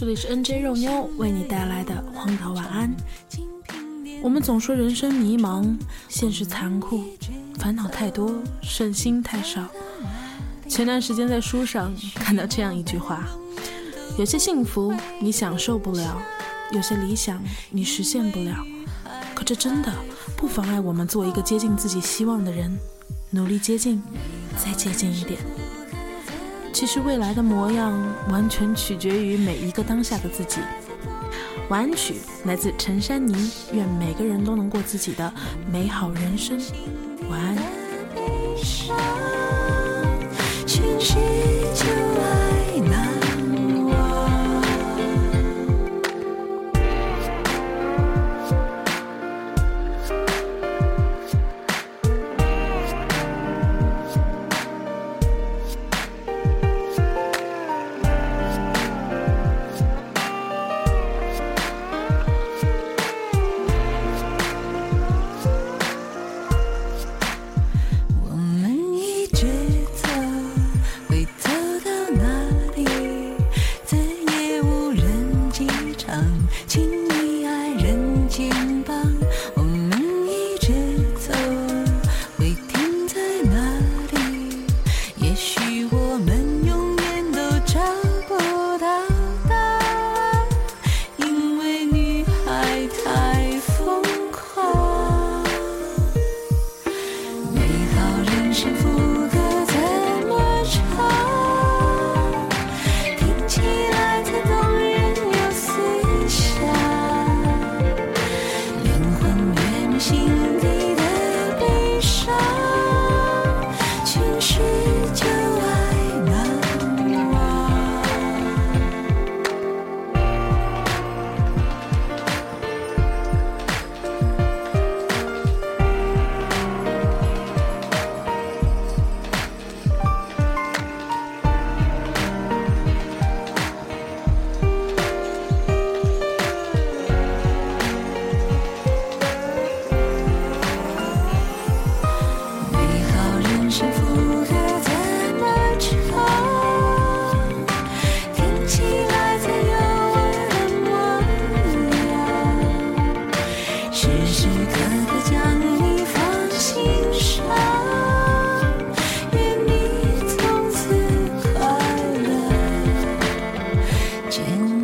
这里是 NJ 肉妞为你带来的荒岛晚安。我们总说人生迷茫，现实残酷，烦恼太多，顺心太少。前段时间在书上看到这样一句话：有些幸福你享受不了，有些理想你实现不了。可这真的不妨碍我们做一个接近自己希望的人，努力接近，再接近一点。其实未来的模样完全取决于每一个当下的自己。晚安曲来自陈珊妮，愿每个人都能过自己的美好人生。晚安。见